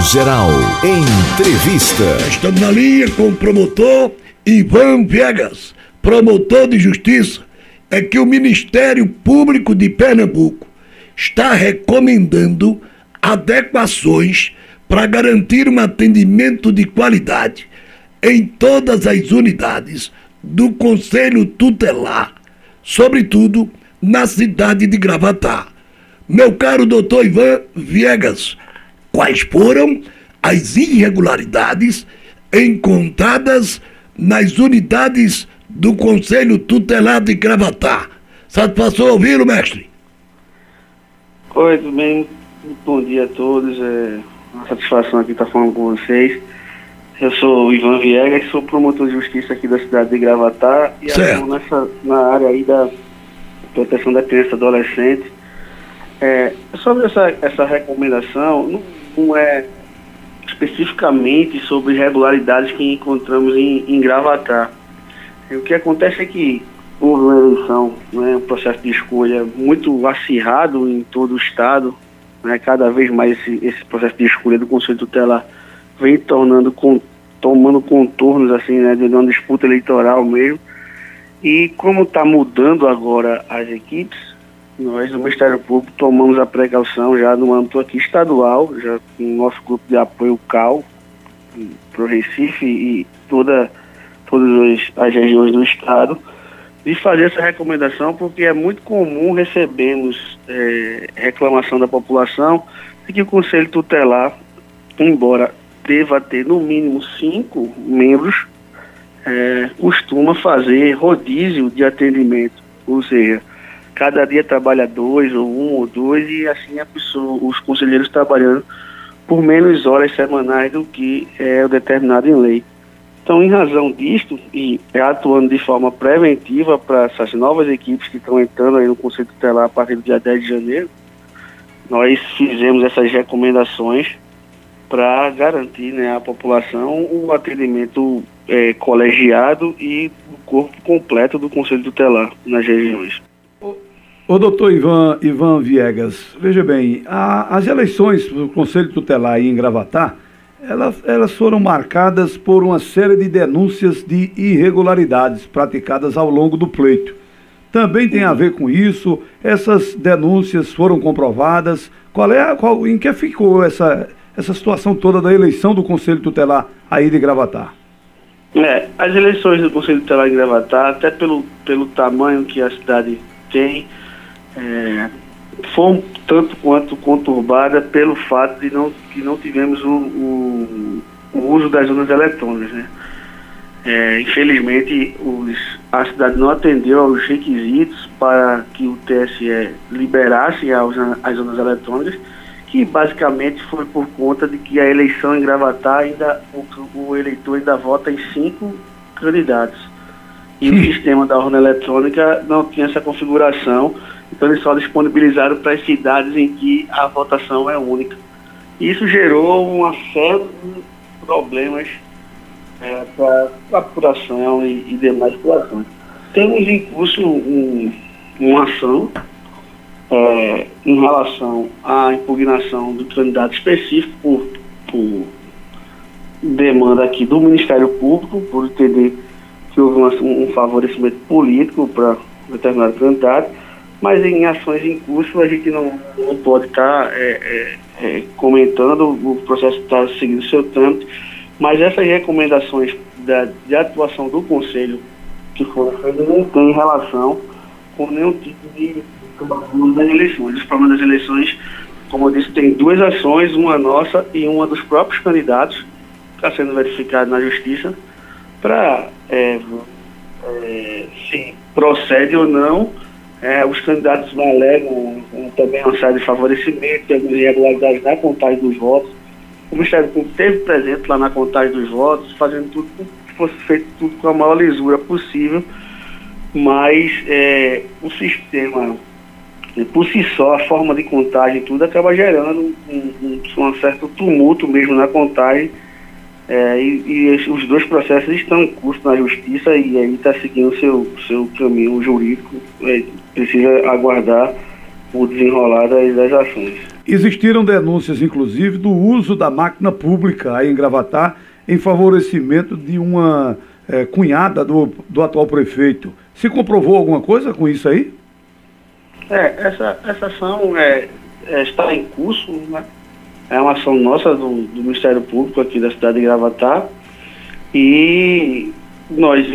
Geral. Entrevista. Estamos na linha com o promotor Ivan Viegas, promotor de justiça. É que o Ministério Público de Pernambuco está recomendando adequações para garantir um atendimento de qualidade em todas as unidades do Conselho Tutelar, sobretudo na cidade de Gravatar. Meu caro doutor Ivan Viegas, quais foram as irregularidades encontradas nas unidades do Conselho Tutelar de Gravatar? Satisfação ouvi-lo, mestre? Oi, tudo bem? Bom dia a todos. É uma satisfação aqui estar falando com vocês. Eu sou o Ivan Viegas, sou promotor de justiça aqui da cidade de Gravatar e atuo nessa, na área aí da proteção da criança e adolescente. É, sobre essa, essa recomendação, não, não é especificamente sobre irregularidades que encontramos em, em Gravatar. O que acontece é que houve uma eleição, né, um processo de escolha muito acirrado em todo o estado. Né, cada vez mais esse, esse processo de escolha do Conselho Tutelar vem tornando com, tomando contornos assim, né, de uma disputa eleitoral mesmo. E como está mudando agora as equipes, nós do Ministério Público tomamos a precaução já no âmbito aqui estadual, já com o nosso grupo de apoio CAL para o Recife e toda, todas as regiões do estado, de fazer essa recomendação, porque é muito comum recebermos é, reclamação da população de que o Conselho Tutelar, embora deva ter no mínimo cinco membros, é, costuma fazer rodízio de atendimento, ou seja, cada dia trabalha dois ou um ou dois e assim a pessoa, os conselheiros trabalhando por menos horas semanais do que é determinado em lei. Então, em razão disto, e atuando de forma preventiva para essas novas equipes que estão entrando aí no Conselho Tutelar a partir do dia 10 de janeiro, nós fizemos essas recomendações para garantir né, à população o atendimento é, colegiado e o corpo completo do Conselho Tutelar nas regiões. O doutor Ivan, Ivan Viegas, veja bem, a, as eleições do Conselho Tutelar em Gravatar, elas, elas foram marcadas por uma série de denúncias de irregularidades praticadas ao longo do pleito. Também tem a ver com isso? Essas denúncias foram comprovadas? Qual é qual, em que ficou essa, essa situação toda da eleição do Conselho Tutelar aí de Gravatar? É, as eleições do Conselho Tutelar de Gravatar, até pelo, pelo tamanho que a cidade tem, é, foi um tanto quanto conturbada pelo fato de não, que não tivemos o, o, o uso das urnas eletrônicas. Né? É, infelizmente, os, a cidade não atendeu aos requisitos para que o TSE liberasse as, as urnas eletrônicas, que basicamente foi por conta de que a eleição em Gravatar ainda o, o eleitor ainda vota em cinco candidatos. E o sistema da urna eletrônica não tinha essa configuração então eles só disponibilizaram para as cidades em que a votação é única. Isso gerou uma série de problemas é, para a apuração e, e, demais situações. Temos em curso um, uma ação é, em relação à impugnação do candidato específico por, por demanda aqui do Ministério Público, por entender que houve um, um favorecimento político para determinado candidato mas em ações em curso a gente não, não pode estar tá, é, é, é, comentando, o processo está seguindo seu trâmite, mas essas recomendações da, de atuação do Conselho que foram feitas não tem relação com nenhum tipo de problema das eleições. Os problemas das eleições, como eu disse, tem duas ações, uma nossa e uma dos próprios candidatos, está sendo verificado na Justiça, para é, é, se procede ou não é, os candidatos alegam também uma série de favorecimento, algumas irregularidades na contagem dos votos. O Ministério Público esteve presente lá na contagem dos votos, fazendo tudo que fosse feito tudo com a maior lisura possível, mas é, o sistema, por si só, a forma de contagem tudo acaba gerando um, um, um certo tumulto mesmo na contagem é, e, e, os dois processos estão em curso na justiça e aí está seguindo o seu, seu caminho jurídico. É, precisa aguardar o desenrolar das, das ações. Existiram denúncias, inclusive, do uso da máquina pública aí em Gravatar em favorecimento de uma é, cunhada do, do atual prefeito. Se comprovou alguma coisa com isso aí? É, essa, essa ação é, é, está em curso, né? É uma ação nossa do, do, Ministério Público aqui da cidade de Gravatar. E nós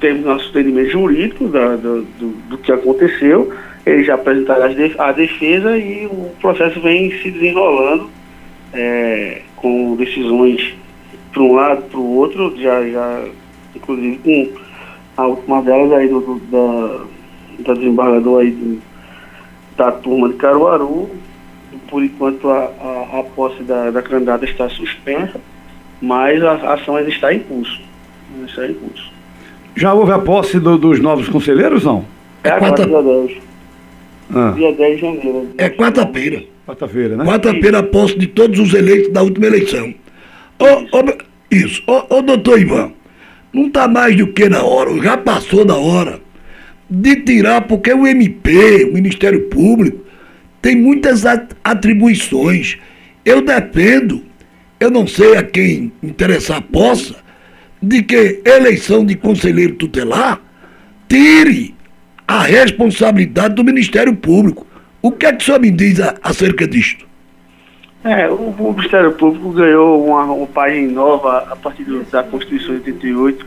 temos nosso entendimento jurídico da, do, do, do, que aconteceu. Eles já apresentaram a defesa e o processo vem se desenrolando é, com decisões para um lado, para o outro, já, já inclusive com a última delas aí do, do da, da desembargadora aí da turma de Caruaru. Por enquanto a, a, a posse da, da candidata está suspensa, mas a, a ação ainda está em curso. Está em curso. Já houve a posse do, dos novos conselheiros, não? É, é quarta... dia 10. Ah. Dia 10 de janeiro. É quarta-feira. Quarta-feira, né? Quarta-feira a posse de todos os eleitos da última eleição. Ô, ô, isso. Ô, ô, doutor Ivan, não está mais do que na hora, já passou da hora de tirar, porque o MP, o Ministério Público, tem muitas atribuições. Eu defendo, eu não sei a quem interessar possa, de que eleição de conselheiro tutelar tire a responsabilidade do Ministério Público. O que é que o senhor me diz acerca disto? É, o, o Ministério Público ganhou uma, uma página nova a partir do, da Constituição de 88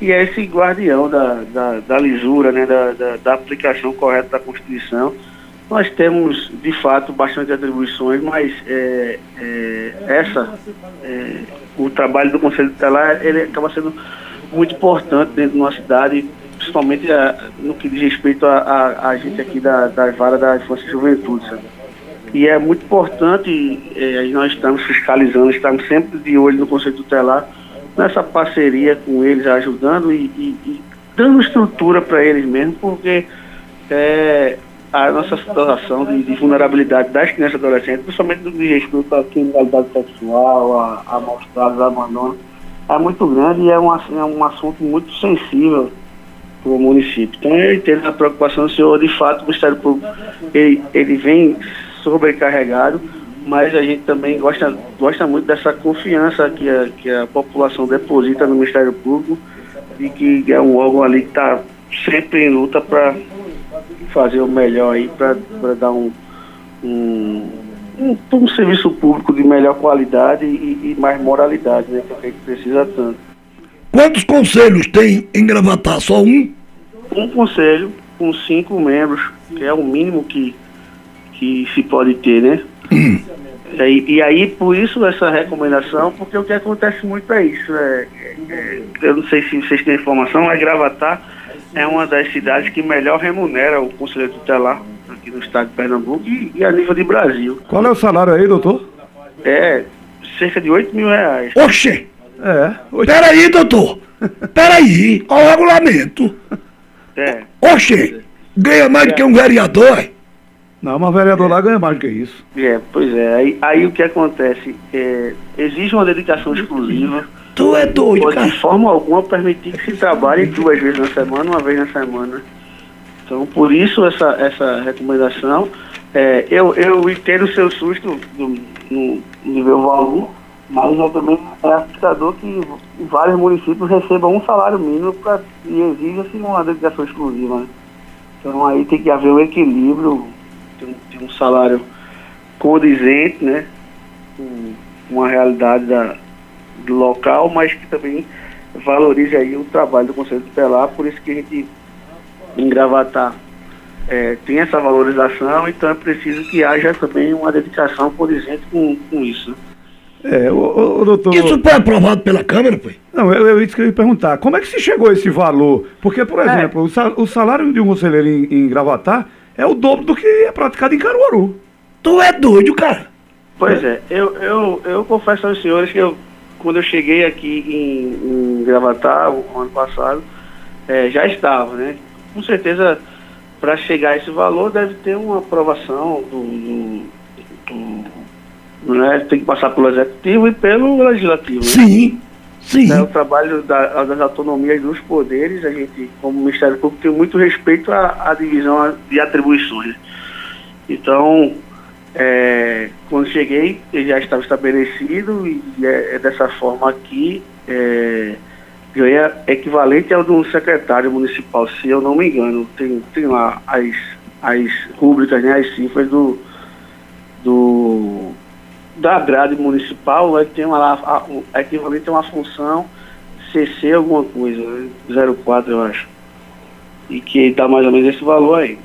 e é esse guardião da, da, da lisura, né, da, da, da, aplicação correta da Constituição. Nós temos, de fato, bastante atribuições, mas é, é, essa, é, o trabalho do Conselho Tutelar, ele acaba sendo muito importante dentro de uma cidade, principalmente a, no que diz respeito a, a, a gente aqui da, da vara da infância e juventude, sabe? E é muito importante, é, nós estamos fiscalizando, estamos sempre de olho no Conselho Tutelar, nessa parceria com eles, ajudando e, e, e dando estrutura para eles mesmo, porque é, a nossa situação de, de, vulnerabilidade das crianças e adolescentes, principalmente do que respeito à criminalidade sexual, a, a maus tratos, a abandono, é muito grande e é um, é um assunto muito sensível para o município. Então eu entendo a preocupação do senhor, de fato, o Ministério Público ele, ele vem sobrecarregado, mas a gente também gosta, gosta muito dessa confiança que a, que a população deposita no Ministério Público e que é um órgão ali que está sempre em luta para fazer o melhor aí, para dar um, um, um, um, serviço público de melhor qualidade e, e mais moralidade, né, que a gente precisa tanto. Quantos conselhos tem em Gravatar? Só um? Um conselho com cinco membros, que é o mínimo que, que se pode ter, né? E, e, aí, por isso, essa recomendação, porque o que acontece muito é isso. É, é, eu não sei se vocês têm informação, mas Gravatar é uma das cidades que melhor remunera o conselheiro tutelar aqui no estado de Pernambuco e, e, a nível de Brasil. Qual é o salário aí, doutor? É cerca de 8 mil reais. Oxê! É. Peraí, doutor! Peraí! Olha o regulamento! É. Oxê! Ganha mais do que um vereador! Não, mas vereador lá ganha mais do que isso. É, pois é. Aí, aí o que acontece? É, exige uma dedicação exclusiva. Tu é doido, pode, cara. De forma alguma permitir que se trabalhe duas vezes na semana, uma vez na semana. Então, por isso essa, essa recomendação. É, eu, eu entendo o seu susto do, no, no meu valor, mas eu também é assustador que vários municípios recebam um salário mínimo pra, e exija-se uma dedicação exclusiva. Né? Então aí tem que haver um equilíbrio tem um, tem um salário condizente, né? Com uma realidade da, local, mas que também valorize aí o trabalho do Conselho Tutelar, por isso que a gente em Gravatar é, tem essa valorização, então é preciso que haja também uma dedicação condizente com, com isso. É, o, o, doutor... Isso foi aprovado pela Câmara, foi? Não, eu, eu, isso que eu ia perguntar. Como é que se chegou a esse valor? Porque, por é. exemplo, é. o salário de um conselheiro em, em Gravatar é o dobro do que é praticado em Caruaru. Tu é doido, cara. Pois é, eu, eu, eu confesso aos senhores que eu, quando eu cheguei aqui em, em Gravatar, o ano passado, é, já estava, né? Com certeza, para chegar a esse valor, deve ter uma aprovação do, do, do né? tem que passar pelo executivo e pelo legislativo. Né? Sim. Né? Sim. É o trabalho da, das autonomias dos poderes, a gente, como Ministério Público, tem muito respeito à, à divisão de atribuições. Então, é, quando cheguei, ele já estava estabelecido e é, é dessa forma aqui, é, ganha equivalente ao de um secretário municipal, se eu não me engano. Tem, tem lá as, as rúbricas, né, as cifras do, do, da grade municipal, né, tem uma, lá, a, equivalente a uma função CC alguma coisa, 04 eu acho. E que dá mais ou menos esse valor aí.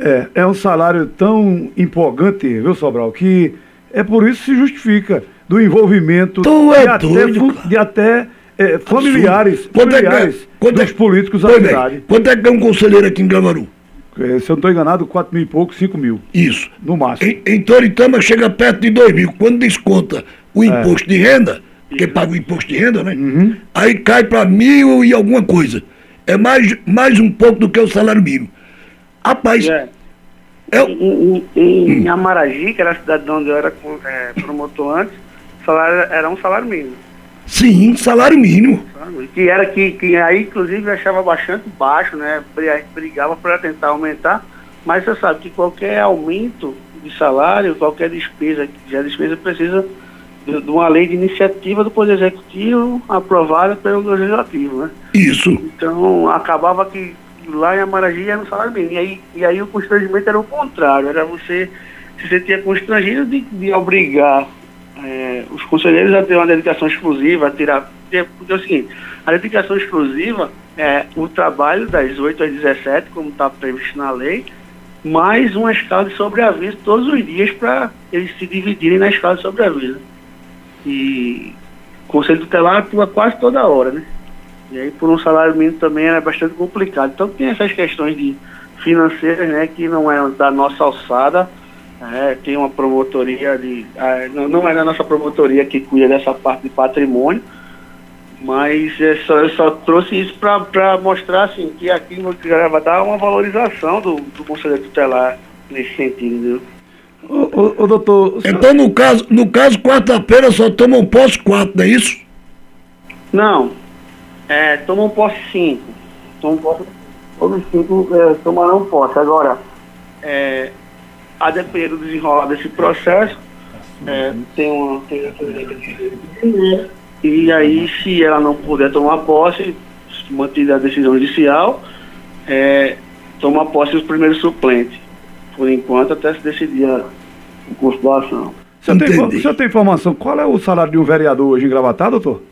É, é um salário tão empolgante, viu, Sobral, que é por isso que se justifica do envolvimento tu é de, doido, até, de até é, familiares, quanto familiares é, quanto dos é, políticos da cidade. Quanto é que é um conselheiro aqui em Gravaru? É, se eu não estou enganado, 4 mil e pouco, 5 mil. Isso. No máximo. Em, em Toritama chega perto de 2 mil. Quando desconta o imposto de renda, que paga o imposto de renda, né? Uhum. Aí cai para mil e alguma coisa. É mais, mais um pouco do que o salário mínimo. Rapaz, É. é, Em, em, em Amaragi, que era a cidade onde eu era é, promotor antes, salário era um salário mínimo. sim, salário mínimo. Que era que, que aí, inclusive, eu achava bastante baixo, né? Bri- Brigava para tentar aumentar, mas você sabe que qualquer aumento de salário, qualquer despesa, já a despesa precisa de, de uma lei de iniciativa do Poder Executivo aprovada pelo Legislativo, né? Isso. Então, acabava que lá em Amaragi era um salário mínimo. E aí, e aí o constrangimento era o contrário, era você se sentia constrangido de, de obrigar eh, os conselheiros a ter uma dedicação exclusiva, a tirar. Porque porque é o seguinte, a dedicação exclusiva é o trabalho das 8 às 17, como está previsto na lei, mais uma escala de sobreaviso todos os dias para eles se dividirem na escala de sobreaviso. E o Conselho Tutelar atua quase toda hora, né? E aí por um salário mínimo também era bastante complicado. Então tem essas questões de financeiras, né, que não é da nossa alçada. É, tem uma promotoria de. ah, não, não é da nossa promotoria que cuida dessa parte de patrimônio, mas é só, eu só trouxe isso para mostrar assim, que aqui no Gravatar há uma valorização do, do conselheiro tutelar nesse sentido, entendeu? Ô, ô, ô, doutor, Então, no caso, no caso quarta-feira só tomam posse quatro, não é isso? Não. É, tomam posse cinco. Tomam posse, todos cinco é, tomarão posse. Agora, é, a depender do desenrolar desse processo, é, tem uma. Tem uma e aí, se ela não puder tomar posse, mantida a decisão judicial, é, toma posse os primeiros suplentes. Por enquanto, até se decidir a- o curso da ação. o senhor tem, entendi. o senhor tem informação? Qual é o salário de um vereador hoje em Gravatar, doutor?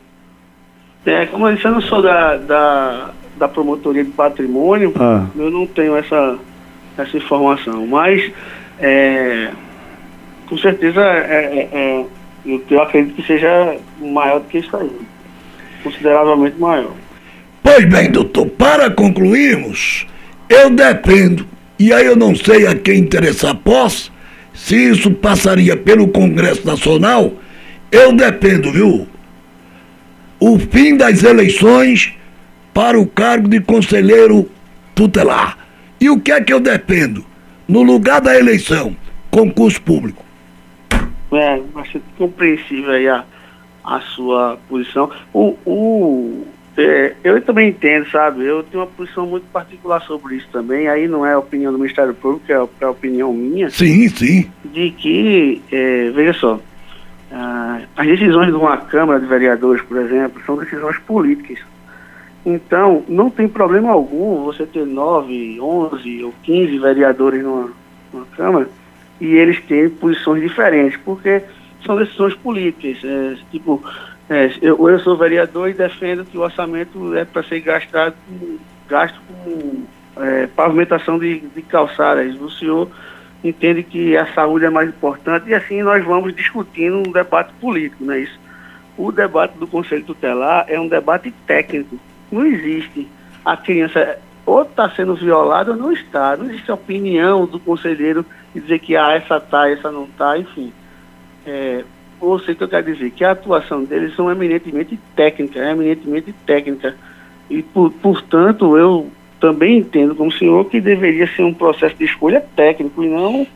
É, como eu disse, eu não sou da, da, da promotoria de patrimônio, Ah. eu não tenho essa, essa informação. Mas, é, com certeza, é, é, é, eu, eu acredito que seja maior do que isso aí. Consideravelmente maior. Pois bem, doutor, para concluirmos, eu dependo, e aí eu não sei a quem interessar posse, se isso passaria pelo Congresso Nacional, eu dependo, viu? O fim das eleições para o cargo de conselheiro tutelar. E o que é que eu dependo? No lugar da eleição, concurso público. É bastante compreensível aí a, a sua posição. O, o, é, eu também entendo, sabe? Eu tenho uma posição muito particular sobre isso também. Aí não é a opinião do Ministério Público, é a, é a opinião minha. Sim, sim. de que, é, veja só, ah, as decisões de uma Câmara de Vereadores, por exemplo, são decisões políticas. Então, não tem problema algum você ter nove, onze ou quinze vereadores numa, numa Câmara e eles terem posições diferentes, porque são decisões políticas. É, tipo, é, eu, eu sou vereador e defendo que o orçamento é para ser gastado com, gasto com é, pavimentação de, de calçadas. O senhor entende que a saúde é mais importante e assim nós vamos discutindo um debate político, não é isso? O debate do Conselho Tutelar é um debate técnico. Não existe a criança ou está sendo violada ou não está. Não existe a opinião do conselheiro de dizer que ah, essa está, essa não está, enfim. É, ou seja, que eu quero dizer, que a atuação deles são eminentemente técnica, é eminentemente técnica. E, por, portanto, eu também entendo como senhor que deveria ser um processo de escolha técnico e não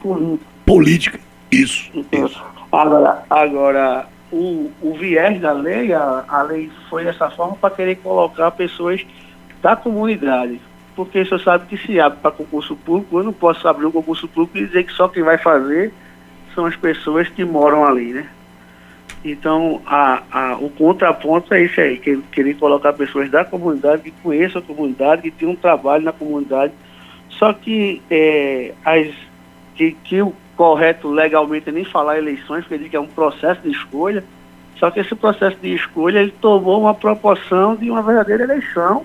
político. Política. Isso. isso. Agora, agora o, o viés da lei, a, a lei foi dessa forma para querer colocar pessoas da comunidade. porque o senhor sabe que se abre para concurso público, eu não posso abrir um concurso público e dizer que só quem vai fazer são as pessoas que moram ali, né? Então, a, a, o contraponto é esse aí, que querer colocar pessoas da comunidade, que conheçam a comunidade, que tenham um trabalho na comunidade, só que, é, as, que, que o correto legalmente é nem falar eleições, porque ele diz que é um processo de escolha, só que esse processo de escolha ele tomou uma proporção de uma verdadeira eleição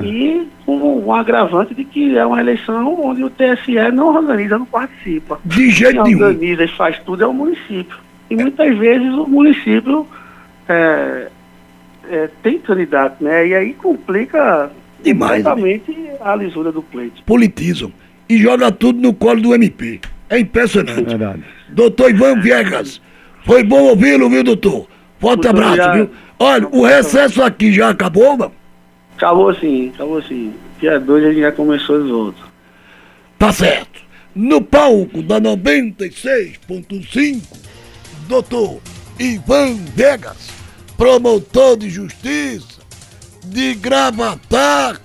e com um agravante de que é uma eleição onde o TSE não organiza, não participa. De jeito Quem nenhum. organiza e faz tudo é o município. E muitas vezes o município é, é, tem candidato, né? E aí complica Demais, né? completamente a lisura do pleito. Politizam e joga tudo no colo do MP. É impressionante. Verdade. Doutor Ivan Viegas, foi bom ouvi-lo, viu, doutor? Forte Muito abraço, obrigado. viu? Olha, o recesso aqui já acabou, mano? Acabou sim, acabou sim. Dia 2 a gente já começou os outros. Tá certo. No palco da 96.5, doutor Ivan Vegas, promotor de justiça de Gravatar,